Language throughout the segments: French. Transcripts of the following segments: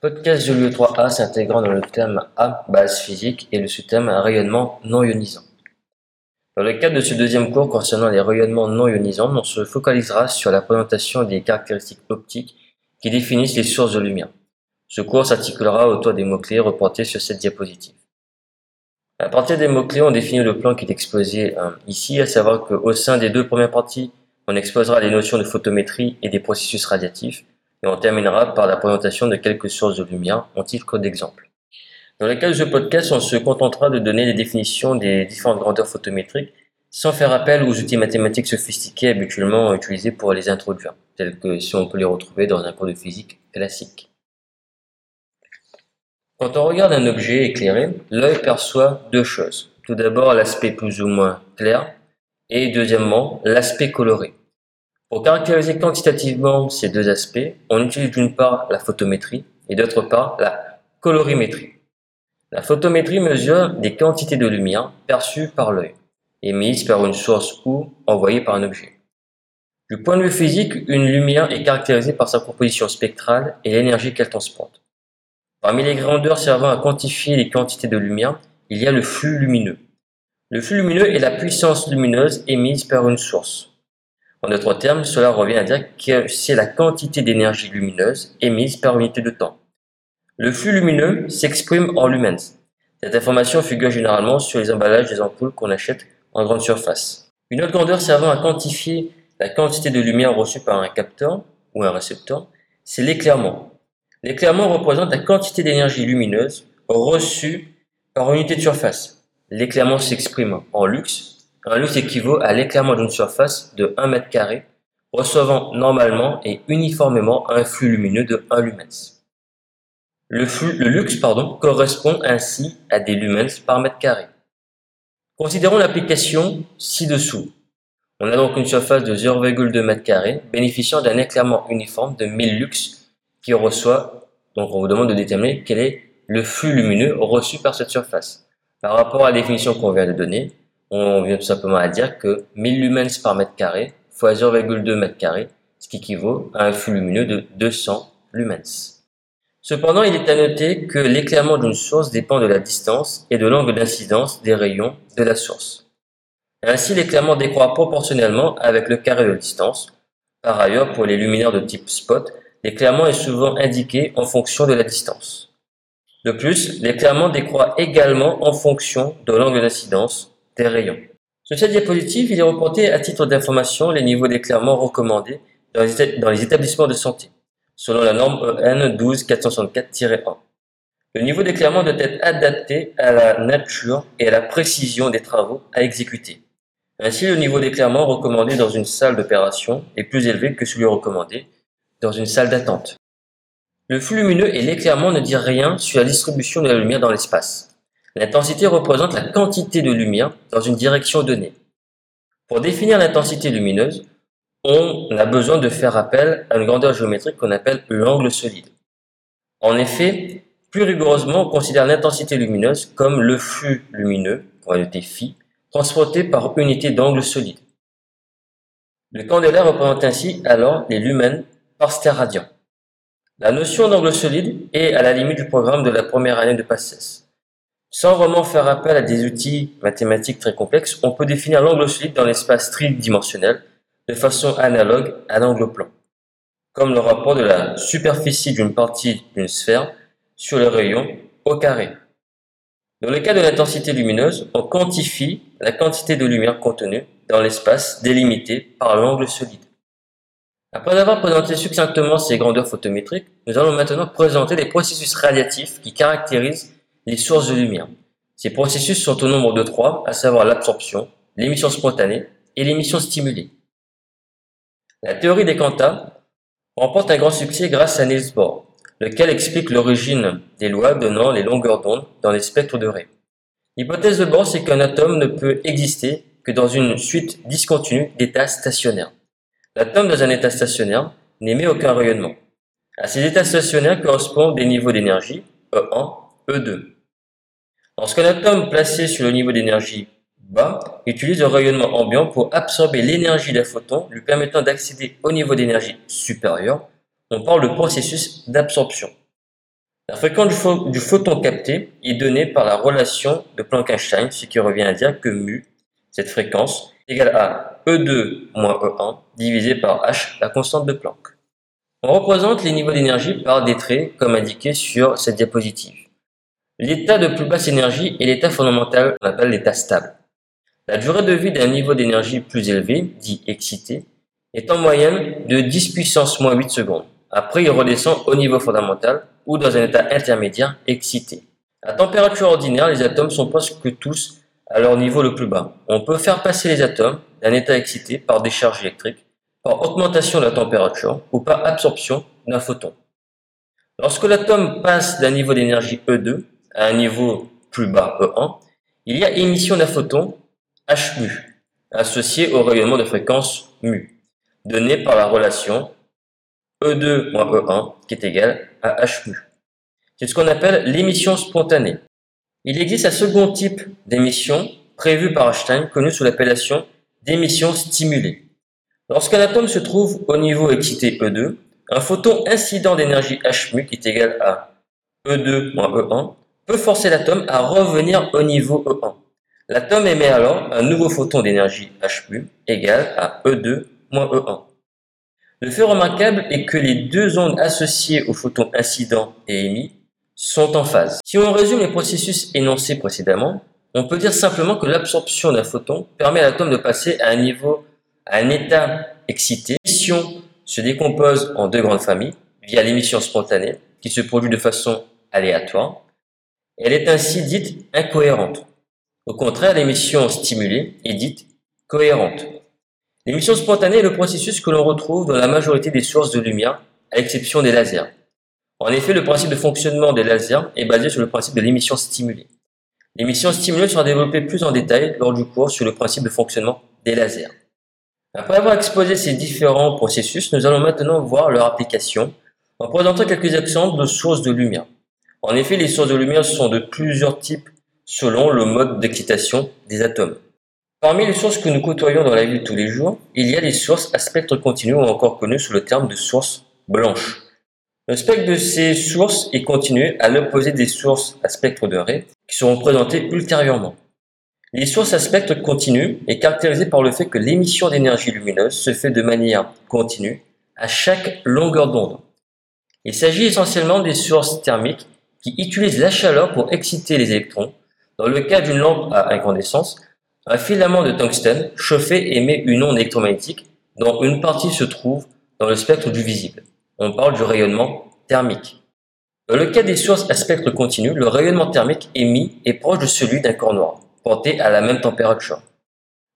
Podcast Joliot 3A s'intégrant dans le thème A, base physique, et le sous-thème rayonnement non ionisant. Dans le cadre de ce deuxième cours concernant les rayonnements non ionisants, on se focalisera sur la présentation des caractéristiques optiques qui définissent les sources de lumière. Ce cours s'articulera autour des mots-clés reportés sur cette diapositive. À partir des mots-clés, on définit le plan qui est exposé euh, ici, à savoir qu'au sein des deux premières parties, on exposera les notions de photométrie et des processus radiatifs, et on terminera par la présentation de quelques sources de lumière en titre d'exemple. Dans le cas de ce podcast, on se contentera de donner les définitions des différentes grandeurs photométriques sans faire appel aux outils mathématiques sophistiqués habituellement utilisés pour les introduire, tels que si on peut les retrouver dans un cours de physique classique. Quand on regarde un objet éclairé, l'œil perçoit deux choses. Tout d'abord l'aspect plus ou moins clair et deuxièmement l'aspect coloré. Pour caractériser quantitativement ces deux aspects, on utilise d'une part la photométrie et d'autre part la colorimétrie. La photométrie mesure des quantités de lumière perçues par l'œil, émises par une source ou envoyées par un objet. Du point de vue physique, une lumière est caractérisée par sa composition spectrale et l'énergie qu'elle transporte. Parmi les grandeurs servant à quantifier les quantités de lumière, il y a le flux lumineux. Le flux lumineux est la puissance lumineuse émise par une source. En d'autres termes, cela revient à dire que c'est la quantité d'énergie lumineuse émise par unité de temps. Le flux lumineux s'exprime en lumens. Cette information figure généralement sur les emballages des ampoules qu'on achète en grande surface. Une autre grandeur servant à quantifier la quantité de lumière reçue par un capteur ou un récepteur, c'est l'éclairement. L'éclairement représente la quantité d'énergie lumineuse reçue par unité de surface. L'éclairement s'exprime en lux un lux équivaut à l'éclairement d'une surface de 1 m2, recevant normalement et uniformément un flux lumineux de 1 lumens. Le, flux, le lux pardon, correspond ainsi à des lumens par mètre carré. Considérons l'application ci-dessous. On a donc une surface de 0,2 m2 bénéficiant d'un éclairement uniforme de 1000 lux qui reçoit, donc on vous demande de déterminer quel est le flux lumineux reçu par cette surface. Par rapport à la définition qu'on vient de donner, on vient tout simplement à dire que 1000 lumens par mètre carré fois 0,2 mètre carré, ce qui équivaut à un flux lumineux de 200 lumens. Cependant, il est à noter que l'éclairement d'une source dépend de la distance et de l'angle d'incidence des rayons de la source. Ainsi, l'éclairement décroît proportionnellement avec le carré de distance. Par ailleurs, pour les luminaires de type spot, l'éclairement est souvent indiqué en fonction de la distance. De plus, l'éclairement décroît également en fonction de l'angle d'incidence Sur cette diapositive, il est reporté à titre d'information les niveaux d'éclairement recommandés dans les, établissements de santé, selon la norme EN 12464-1. Le niveau d'éclairement doit être adapté à la nature et à la précision des travaux à exécuter. Ainsi, le niveau d'éclairement recommandé dans une salle d'opération est plus élevé que celui recommandé dans une salle d'attente. Le flux lumineux et l'éclairement ne disent rien sur la distribution de la lumière dans l'espace. L'intensité représente la quantité de lumière dans une direction donnée. Pour définir l'intensité lumineuse, on a besoin de faire appel à une grandeur géométrique qu'on appelle l'angle solide. En effet, plus rigoureusement, on considère l'intensité lumineuse comme le flux lumineux, qu'on va noter phi, transporté par unité d'angle solide. Le candélaire représente ainsi alors les lumens par radian. La notion d'angle solide est à la limite du programme de la première année de PACES. Sans vraiment faire appel à des outils mathématiques très complexes, on peut définir l'angle solide dans l'espace tridimensionnel de façon analogue à l'angle plan, comme le rapport de la superficie d'une partie d'une sphère sur le rayon au carré. Dans le cas de l'intensité lumineuse, on quantifie la quantité de lumière contenue dans l'espace délimité par l'angle solide. Après avoir présenté succinctement ces grandeurs photométriques, nous allons maintenant présenter les processus radiatifs qui caractérisent les sources de lumière. Ces processus sont au nombre de trois, à savoir l'absorption, l'émission spontanée et l'émission stimulée. La théorie des quanta remporte un grand succès grâce à Niels Bohr, lequel explique l'origine des lois donnant les longueurs d'onde dans les spectres de raies. L'hypothèse de Bohr, c'est qu'un atome ne peut exister que dans une suite discontinue d'états stationnaires. L'atome dans un état stationnaire n'émet aucun rayonnement. À ces états stationnaires correspondent des niveaux d'énergie, E1, E2. Lorsqu'un atome placé sur le niveau d'énergie bas utilise le rayonnement ambiant pour absorber l'énergie d'un photon lui permettant d'accéder au niveau d'énergie supérieur, on parle de processus d'absorption. La fréquence du, photon capté est donnée par la relation de Planck-Einstein, ce qui revient à dire que mu, cette fréquence, est égale à E2 moins E1 divisé par H, la constante de Planck. On représente les niveaux d'énergie par des traits comme indiqué sur cette diapositive. L'état de plus basse énergie est l'état fondamental qu'on appelle l'état stable. La durée de vie d'un niveau d'énergie plus élevé, dit excité, est en moyenne de 10 puissance moins 8 secondes. Après, il redescend au niveau fondamental ou dans un état intermédiaire excité. À température ordinaire, les atomes sont presque tous à leur niveau le plus bas. On peut faire passer les atomes d'un état excité par décharge électrique, par augmentation de la température ou par absorption d'un photon. Lorsque l'atome passe d'un niveau d'énergie E2 à un niveau plus bas E1, il y a émission d'un photon H mu, associé au rayonnement de fréquence mu, donné par la relation E2 moins E1 qui est égal à H mu. C'est ce qu'on appelle l'émission spontanée. Il existe un second type d'émission prévu par Einstein, connu sous l'appellation d'émission stimulée. Lorsqu'un atome se trouve au niveau excité E2, un photon incident d'énergie H qui est égal à E2 moins E1 peut forcer l'atome à revenir au niveau E1. L'atome émet alors un nouveau photon d'énergie H égal à E2 moins E1. Le fait remarquable est que les deux ondes associées au photon incident et émis sont en phase. Si on résume les processus énoncés précédemment, on peut dire simplement que l'absorption d'un photon permet à l'atome de passer à un niveau, à un état excité. L'émission se décompose en deux grandes familles via l'émission spontanée qui se produit de façon aléatoire elle est ainsi dite incohérente. Au contraire, l'émission stimulée est dite cohérente. L'émission spontanée est le processus que l'on retrouve dans la majorité des sources de lumière, à l'exception des lasers. En effet, le principe de fonctionnement des lasers est basé sur le principe de l'émission stimulée. L'émission stimulée sera développée plus en détail lors du cours sur le principe de fonctionnement des lasers. Après avoir exposé ces différents processus, nous allons maintenant voir leur application en présentant quelques exemples de sources de lumière. En effet, les sources de lumière sont de plusieurs types selon le mode d'excitation des atomes. Parmi les sources que nous côtoyons dans la vie de tous les jours, il y a les sources à spectre continu ou encore connues sous le terme de sources blanches. Le spectre de ces sources est continu à l'opposé des sources à spectre de Ré qui seront présentées ultérieurement. Les sources à spectre continu est caractérisée par le fait que l'émission d'énergie lumineuse se fait de manière continue à chaque longueur d'onde. Il s'agit essentiellement des sources thermiques qui utilise la chaleur pour exciter les électrons. Dans le cas d'une lampe à incandescence, un filament de tungstène chauffé émet une onde électromagnétique dont une partie se trouve dans le spectre du visible. On parle du rayonnement thermique. Dans le cas des sources à spectre continu, le rayonnement thermique émis est proche de celui d'un corps noir, porté à la même température.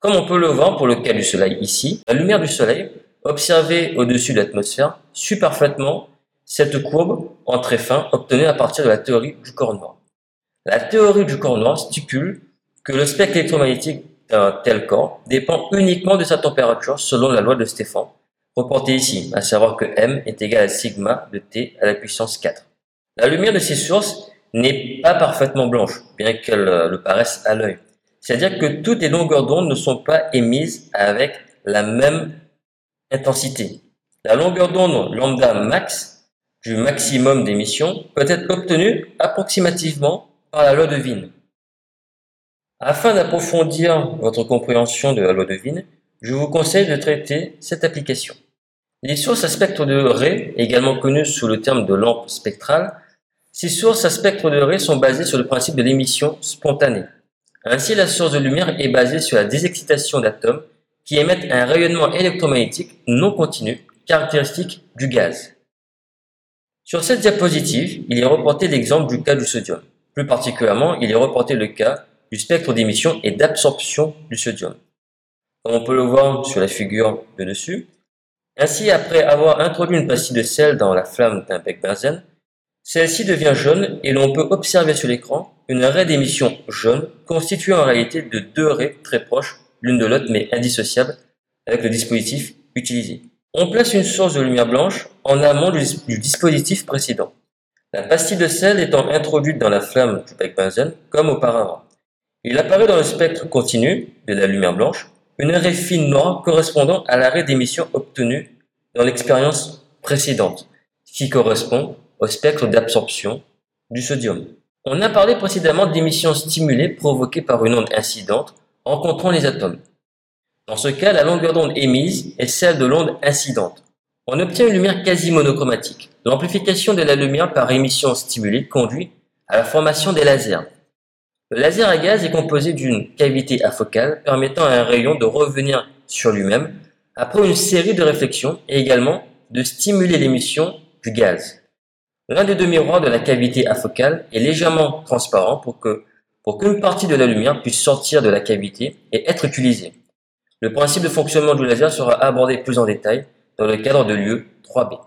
Comme on peut le voir pour le cas du Soleil ici, la lumière du Soleil, observée au-dessus de l'atmosphère, suit cette courbe en très fin obtenue à partir de la théorie du corps noir. La théorie du corps noir stipule que le spectre électromagnétique d'un tel corps dépend uniquement de sa température selon la loi de Stéphane, reportée ici, à savoir que m est égal à sigma de t à la puissance 4. La lumière de ces sources n'est pas parfaitement blanche, bien qu'elle euh, le paraisse à l'œil. C'est-à-dire que toutes les longueurs d'onde ne sont pas émises avec la même intensité. La longueur d'onde lambda max du maximum d'émissions peut être obtenu approximativement par la loi de Wien. Afin d'approfondir votre compréhension de la loi de Wien, je vous conseille de traiter cette application. Les sources à spectre de Ré, également connues sous le terme de lampe spectrale, ces sources à spectre de Ré sont basées sur le principe de l'émission spontanée. Ainsi, la source de lumière est basée sur la désexcitation d'atomes qui émettent un rayonnement électromagnétique non continu caractéristique du gaz. Sur cette diapositive, il est reporté l'exemple du cas du sodium. Plus particulièrement, il est reporté le cas du spectre d'émission et d'absorption du sodium. Comme on peut le voir sur la figure de dessus, ainsi après avoir introduit une pastille de sel dans la flamme d'un bec benzène, celle-ci devient jaune et l'on peut observer sur l'écran une raie d'émission jaune constituée en réalité de deux raies très proches l'une de l'autre mais indissociables avec le dispositif utilisé. On place une source de lumière blanche en amont du, dispositif précédent. La pastille de sel étant introduite dans la flamme du bec benzène comme auparavant. Il apparaît dans le spectre continu de la lumière blanche une raie fine noire correspondant à l'arrêt d'émission obtenu dans l'expérience précédente, qui correspond au spectre d'absorption du sodium. On a parlé précédemment d'émissions stimulées provoquées par une onde incidente rencontrant les atomes. Dans ce cas, la longueur d'onde émise est celle de l'onde incidente. On obtient une lumière quasi monochromatique. L'amplification de la lumière par émission stimulée conduit à la formation des lasers. Le laser à gaz est composé d'une cavité afocale permettant à un rayon de revenir sur lui-même après une série de réflexions et également de stimuler l'émission du gaz. L'un des deux miroirs de la cavité afocale est légèrement transparent pour que pour qu'une partie de la lumière puisse sortir de la cavité et être utilisée. Le principe de fonctionnement du laser sera abordé plus en détail dans le cadre de l'UE 3B.